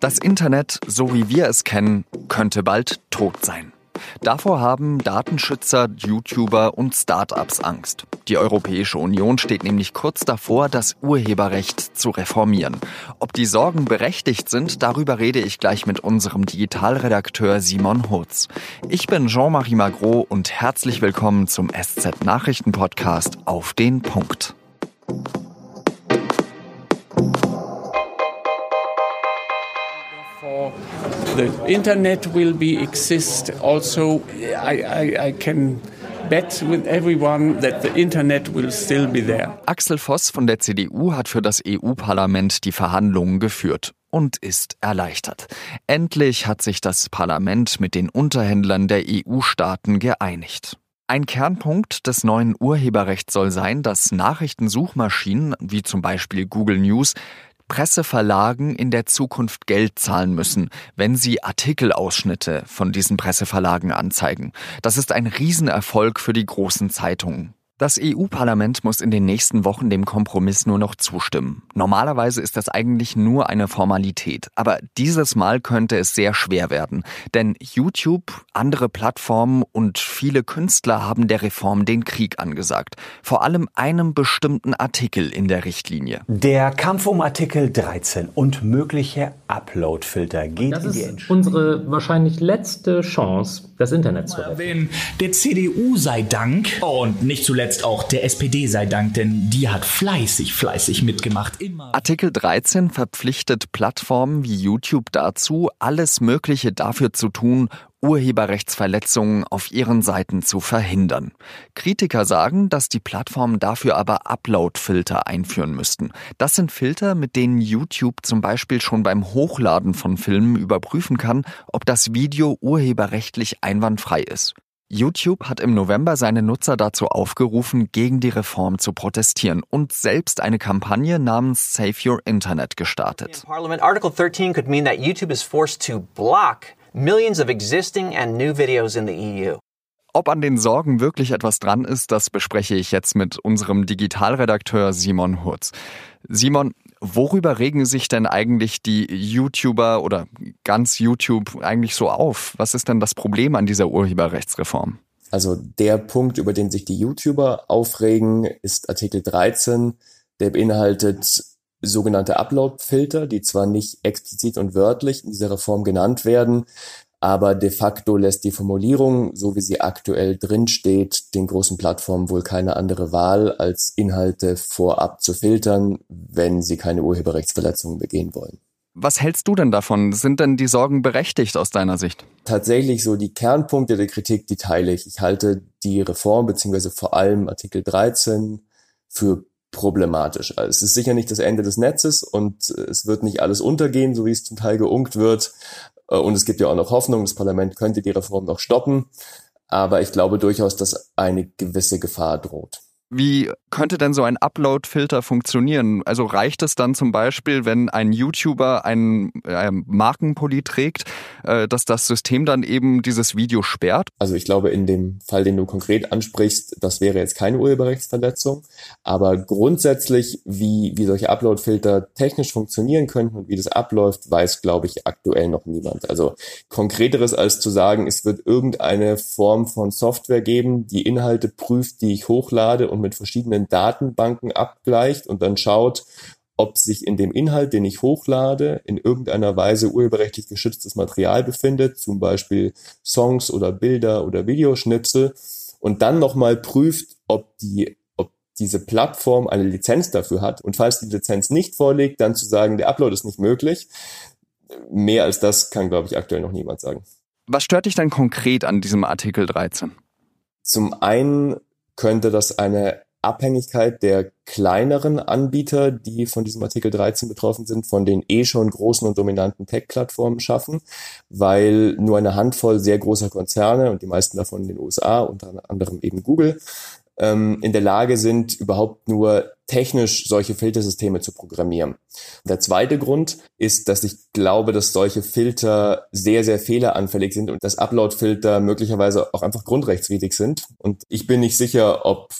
Das Internet, so wie wir es kennen, könnte bald tot sein. Davor haben Datenschützer, YouTuber und Startups Angst. Die Europäische Union steht nämlich kurz davor, das Urheberrecht zu reformieren. Ob die Sorgen berechtigt sind, darüber rede ich gleich mit unserem Digitalredakteur Simon Hurz. Ich bin Jean-Marie Magro und herzlich willkommen zum SZ Nachrichten Podcast auf den Punkt. The internet will be exist also I, I, I can bet with everyone that the internet will still be there. Axel Voss von der CDU hat für das EU-Parlament die Verhandlungen geführt und ist erleichtert. Endlich hat sich das Parlament mit den Unterhändlern der EU-Staaten geeinigt. Ein Kernpunkt des neuen Urheberrechts soll sein, dass Nachrichtensuchmaschinen, wie zum Beispiel Google News, Presseverlagen in der Zukunft Geld zahlen müssen, wenn sie Artikelausschnitte von diesen Presseverlagen anzeigen. Das ist ein Riesenerfolg für die großen Zeitungen. Das EU-Parlament muss in den nächsten Wochen dem Kompromiss nur noch zustimmen. Normalerweise ist das eigentlich nur eine Formalität, aber dieses Mal könnte es sehr schwer werden, denn YouTube, andere Plattformen und viele Künstler haben der Reform den Krieg angesagt, vor allem einem bestimmten Artikel in der Richtlinie. Der Kampf um Artikel 13 und mögliche Upload-Filter geht das in die ist unsere wahrscheinlich letzte Chance, das Internet zu retten. Der CDU sei Dank und nicht zuletzt zuletzt auch der SPD sei Dank, denn die hat fleißig, fleißig mitgemacht. Immer. Artikel 13 verpflichtet Plattformen wie YouTube dazu, alles Mögliche dafür zu tun, Urheberrechtsverletzungen auf ihren Seiten zu verhindern. Kritiker sagen, dass die Plattformen dafür aber Upload-Filter einführen müssten. Das sind Filter, mit denen YouTube zum Beispiel schon beim Hochladen von Filmen überprüfen kann, ob das Video urheberrechtlich einwandfrei ist. YouTube hat im November seine Nutzer dazu aufgerufen, gegen die Reform zu protestieren und selbst eine Kampagne namens Save Your Internet gestartet. Parliament Article 13 could mean that YouTube is forced to block millions of existing and new videos in the EU. Ob an den Sorgen wirklich etwas dran ist, das bespreche ich jetzt mit unserem Digitalredakteur Simon Hurz. Simon, Worüber regen sich denn eigentlich die YouTuber oder ganz YouTube eigentlich so auf? Was ist denn das Problem an dieser Urheberrechtsreform? Also der Punkt, über den sich die YouTuber aufregen, ist Artikel 13. Der beinhaltet sogenannte Upload-Filter, die zwar nicht explizit und wörtlich in dieser Reform genannt werden, aber de facto lässt die Formulierung, so wie sie aktuell drin steht, den großen Plattformen wohl keine andere Wahl, als Inhalte vorab zu filtern, wenn sie keine Urheberrechtsverletzungen begehen wollen. Was hältst du denn davon? Sind denn die Sorgen berechtigt aus deiner Sicht? Tatsächlich so die Kernpunkte der Kritik, die teile ich. Ich halte die Reform beziehungsweise vor allem Artikel 13 für problematisch. Also es ist sicher nicht das Ende des Netzes und es wird nicht alles untergehen, so wie es zum Teil geunkt wird. Äh, und es gibt ja auch noch Hoffnung, das Parlament könnte die Reform noch stoppen. Aber ich glaube durchaus, dass eine gewisse Gefahr droht. Wie könnte denn so ein Upload-Filter funktionieren? Also reicht es dann zum Beispiel, wenn ein YouTuber einen äh, Markenpulli trägt, äh, dass das System dann eben dieses Video sperrt? Also ich glaube, in dem Fall, den du konkret ansprichst, das wäre jetzt keine Urheberrechtsverletzung. Aber grundsätzlich, wie, wie solche Upload-Filter technisch funktionieren könnten und wie das abläuft, weiß, glaube ich, aktuell noch niemand. Also konkreteres als zu sagen, es wird irgendeine Form von Software geben, die Inhalte prüft, die ich hochlade und mit verschiedenen Datenbanken abgleicht und dann schaut, ob sich in dem Inhalt, den ich hochlade, in irgendeiner Weise urheberrechtlich geschütztes Material befindet, zum Beispiel Songs oder Bilder oder Videoschnipsel, und dann nochmal prüft, ob die ob diese Plattform eine Lizenz dafür hat. Und falls die Lizenz nicht vorliegt, dann zu sagen, der Upload ist nicht möglich. Mehr als das kann, glaube ich, aktuell noch niemand sagen. Was stört dich dann konkret an diesem Artikel 13? Zum einen könnte das eine Abhängigkeit der kleineren Anbieter, die von diesem Artikel 13 betroffen sind, von den eh schon großen und dominanten Tech-Plattformen schaffen, weil nur eine Handvoll sehr großer Konzerne und die meisten davon in den USA, unter anderem eben Google, ähm, in der Lage sind, überhaupt nur technisch solche Filtersysteme zu programmieren. Der zweite Grund ist, dass ich glaube, dass solche Filter sehr, sehr fehleranfällig sind und dass Upload-Filter möglicherweise auch einfach grundrechtswidrig sind. Und ich bin nicht sicher, ob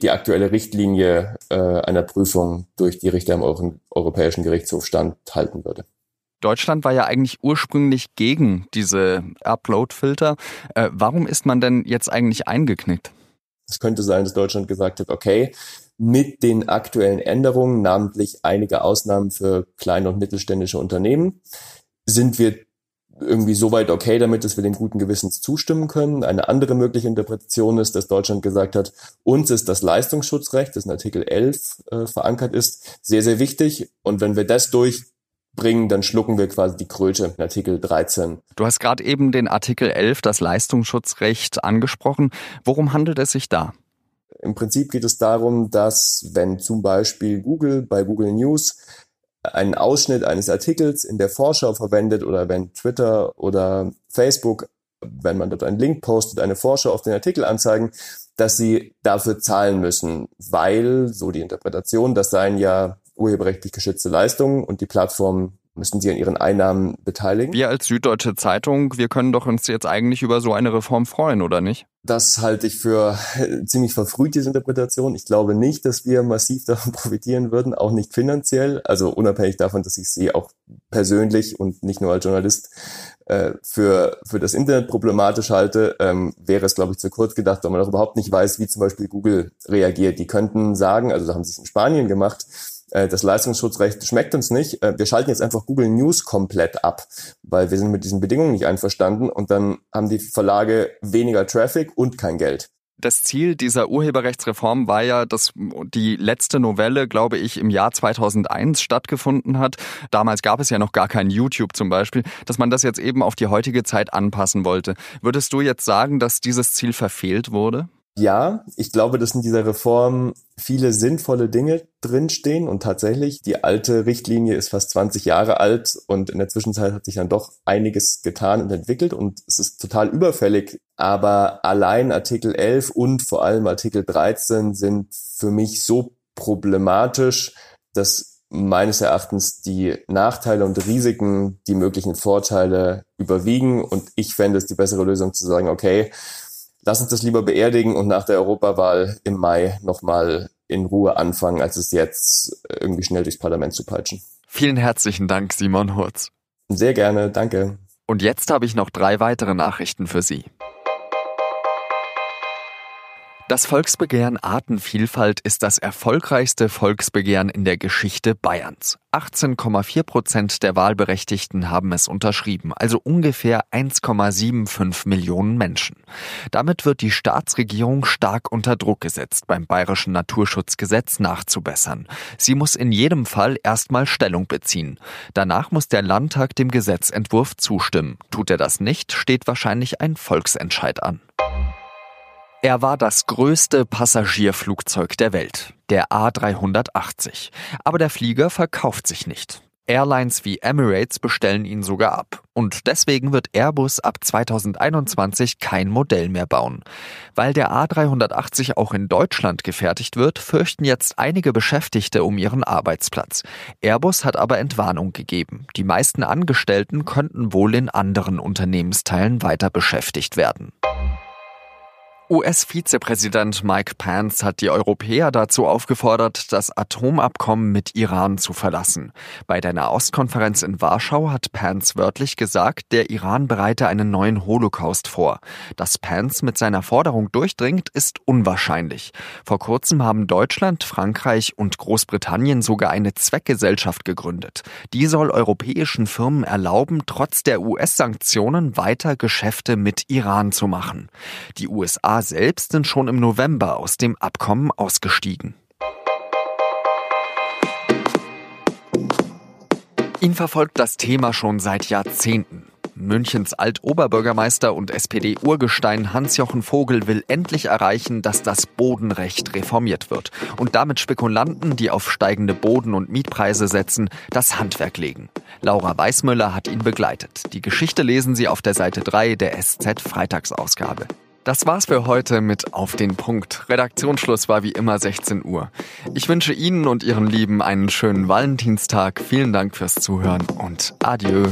die aktuelle Richtlinie äh, einer Prüfung durch die Richter im Euro Europäischen Gerichtshof standhalten würde. Deutschland war ja eigentlich ursprünglich gegen diese Upload-Filter. Äh, warum ist man denn jetzt eigentlich eingeknickt? Es könnte sein, dass Deutschland gesagt hat, okay, mit den aktuellen Änderungen, namentlich einige Ausnahmen für kleine und mittelständische Unternehmen, sind wir irgendwie soweit okay damit, dass wir dem guten Gewissens zustimmen können. Eine andere mögliche Interpretation ist, dass Deutschland gesagt hat, uns ist das Leistungsschutzrecht, das in Artikel 11 äh, verankert ist, sehr, sehr wichtig. Und wenn wir das durchbringen, dann schlucken wir quasi die Kröte in Artikel 13. Du hast gerade eben den Artikel 11, das Leistungsschutzrecht, angesprochen. Worum handelt es sich da? Im Prinzip geht es darum, dass wenn zum Beispiel Google bei Google News einen Ausschnitt eines Artikels in der Vorschau verwendet oder wenn Twitter oder Facebook, wenn man dort einen Link postet, eine Vorschau auf den Artikel anzeigen, dass sie dafür zahlen müssen, weil, so die Interpretation, das seien ja urheberrechtlich geschützte Leistungen und die Plattform müssen sie an ihren Einnahmen beteiligen. Wir als Süddeutsche Zeitung, wir können doch uns jetzt eigentlich über so eine Reform freuen, oder nicht? Das halte ich für ziemlich verfrüht, diese Interpretation. Ich glaube nicht, dass wir massiv davon profitieren würden, auch nicht finanziell. Also unabhängig davon, dass ich sie auch persönlich und nicht nur als Journalist äh, für, für das Internet problematisch halte, ähm, wäre es, glaube ich, zu kurz gedacht, weil man auch überhaupt nicht weiß, wie zum Beispiel Google reagiert. Die könnten sagen, also da haben sie es in Spanien gemacht, äh, das Leistungsschutzrecht schmeckt uns nicht. Äh, wir schalten jetzt einfach Google News komplett ab, weil wir sind mit diesen Bedingungen nicht einverstanden und dann haben die Verlage weniger Traffic und kein Geld. Das Ziel dieser Urheberrechtsreform war ja, dass die letzte Novelle, glaube ich, im Jahr 2001 stattgefunden hat. Damals gab es ja noch gar kein YouTube zum Beispiel, dass man das jetzt eben auf die heutige Zeit anpassen wollte. Würdest du jetzt sagen, dass dieses Ziel verfehlt wurde? Ja, ich glaube, dass in dieser Reform viele sinnvolle Dinge drinstehen und tatsächlich die alte Richtlinie ist fast 20 Jahre alt und in der Zwischenzeit hat sich dann doch einiges getan und entwickelt und es ist total überfällig. Aber allein Artikel 11 und vor allem Artikel 13 sind für mich so problematisch, dass meines Erachtens die Nachteile und Risiken, die möglichen Vorteile überwiegen und ich fände es die bessere Lösung zu sagen, okay, lass uns das lieber beerdigen und nach der Europawahl im Mai nochmal in Ruhe anfangen, als es jetzt irgendwie schnell durchs Parlament zu peitschen. Vielen herzlichen Dank, Simon Hurz. Sehr gerne, danke. Und jetzt habe ich noch drei weitere Nachrichten für Sie. Das Volksbegehren Artenvielfalt ist das erfolgreichste Volksbegehren in der Geschichte Bayerns. 18,4 Prozent der Wahlberechtigten haben es unterschrieben, also ungefähr 1,75 Millionen Menschen. Damit wird die Staatsregierung stark unter Druck gesetzt, beim bayerischen Naturschutzgesetz nachzubessern. Sie muss in jedem Fall erstmal Stellung beziehen. Danach muss der Landtag dem Gesetzentwurf zustimmen. Tut er das nicht, steht wahrscheinlich ein Volksentscheid an. Er war das größte Passagierflugzeug der Welt, der A380. Aber der Flieger verkauft sich nicht. Airlines wie Emirates bestellen ihn sogar ab. Und deswegen wird Airbus ab 2021 kein Modell mehr bauen. Weil der A380 auch in Deutschland gefertigt wird, fürchten jetzt einige Beschäftigte um ihren Arbeitsplatz. Airbus hat aber Entwarnung gegeben. Die meisten Angestellten könnten wohl in anderen Unternehmensteilen weiter beschäftigt werden. US-Vizepräsident Mike Pence hat die Europäer dazu aufgefordert, das Atomabkommen mit Iran zu verlassen. Bei der Nahostkonferenz in Warschau hat Pence wörtlich gesagt, der Iran bereite einen neuen Holocaust vor. Dass Pence mit seiner Forderung durchdringt, ist unwahrscheinlich. Vor kurzem haben Deutschland, Frankreich und Großbritannien sogar eine Zweckgesellschaft gegründet. Die soll europäischen Firmen erlauben, trotz der US-Sanktionen weiter Geschäfte mit Iran zu machen. Die Selbst sind schon im November aus dem Abkommen ausgestiegen. Ihn verfolgt das Thema schon seit Jahrzehnten. Münchens Altoberbürgermeister und SPD-Urgestein Hans-Jochen Vogel will endlich erreichen, dass das Bodenrecht reformiert wird und damit Spekulanten, die auf steigende Boden- und Mietpreise setzen, das Handwerk legen. Laura Weißmüller hat ihn begleitet. Die Geschichte lesen Sie auf der Seite 3 der SZ Freitagsausgabe. Das war's für heute mit Auf den Punkt. Redaktionsschluss war wie immer 16 Uhr. Ich wünsche Ihnen und Ihren Lieben einen schönen Valentinstag. Vielen Dank fürs Zuhören und adieu.